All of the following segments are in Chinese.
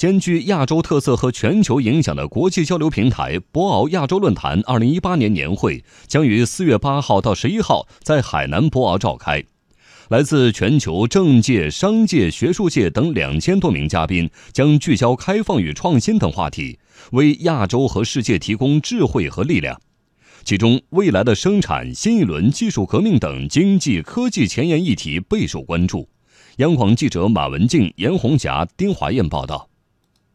兼具亚洲特色和全球影响的国际交流平台博鳌亚洲论坛二零一八年年会将于四月八号到十一号在海南博鳌召开。来自全球政界、商界、学术界等两千多名嘉宾将聚焦开放与创新等话题，为亚洲和世界提供智慧和力量。其中，未来的生产、新一轮技术革命等经济科技前沿议题备受关注。央广记者马文静、严红霞、丁华燕报道。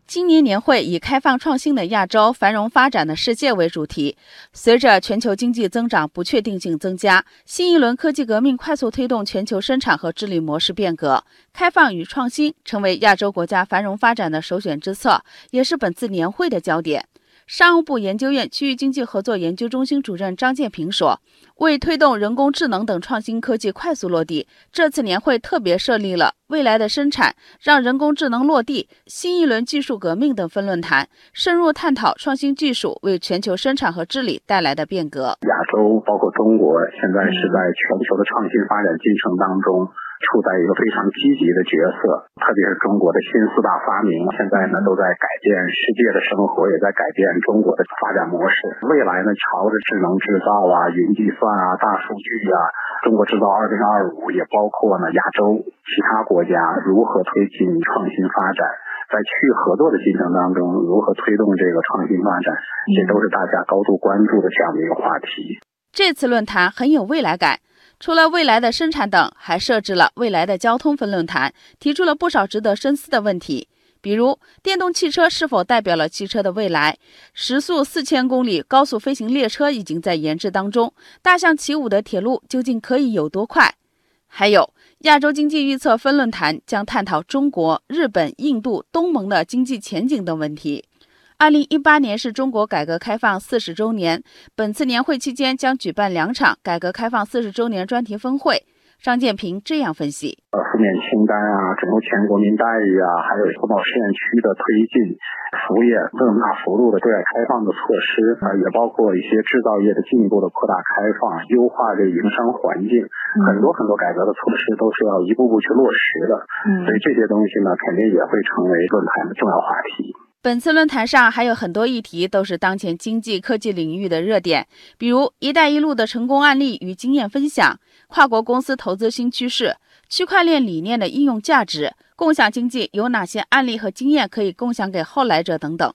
今年年会以“开放创新的亚洲，繁荣发展的世界”为主题。随着全球经济增长不确定性增加，新一轮科技革命快速推动全球生产和治理模式变革，开放与创新成为亚洲国家繁荣发展的首选之策，也是本次年会的焦点。商务部研究院区域经济合作研究中心主任张建平说：“为推动人工智能等创新科技快速落地，这次年会特别设立了‘未来的生产，让人工智能落地’、新一轮技术革命等分论坛，深入探讨创新技术为全球生产和治理带来的变革。亚洲包括中国，现在是在全球的创新发展进程当中。”处在一个非常积极的角色，特别是中国的新四大发明，现在呢都在改变世界的生活，也在改变中国的发展模式。未来呢，朝着智能制造啊、云计算啊、大数据啊、中国制造二零二五，也包括呢亚洲其他国家如何推进创新发展，在区域合作的进程当中，如何推动这个创新发展，这都是大家高度关注的这样的一个话题。这次论坛很有未来感。除了未来的生产等，还设置了未来的交通分论坛，提出了不少值得深思的问题，比如电动汽车是否代表了汽车的未来？时速四千公里高速飞行列车已经在研制当中，大象起舞的铁路究竟可以有多快？还有亚洲经济预测分论坛将探讨中国、日本、印度、东盟的经济前景等问题。二零一八年是中国改革开放四十周年，本次年会期间将举办两场改革开放四十周年专题峰会。张建平这样分析：呃，负面清单啊，整个全国民待遇啊，还有福岛试验区的推进，服务业更大幅度的对外开放的措施啊，也包括一些制造业的进一步的扩大开放，优化这营商环境，很多很多改革的措施都是要一步步去落实的。嗯，所以这些东西呢，肯定也会成为论坛的重要话题。本次论坛上还有很多议题都是当前经济科技领域的热点，比如“一带一路”的成功案例与经验分享，跨国公司投资新趋势，区块链理念的应用价值，共享经济有哪些案例和经验可以共享给后来者等等。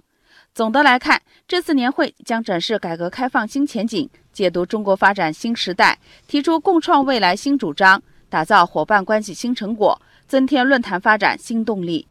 总的来看，这次年会将展示改革开放新前景，解读中国发展新时代，提出共创未来新主张，打造伙伴关系新成果，增添论坛发展新动力。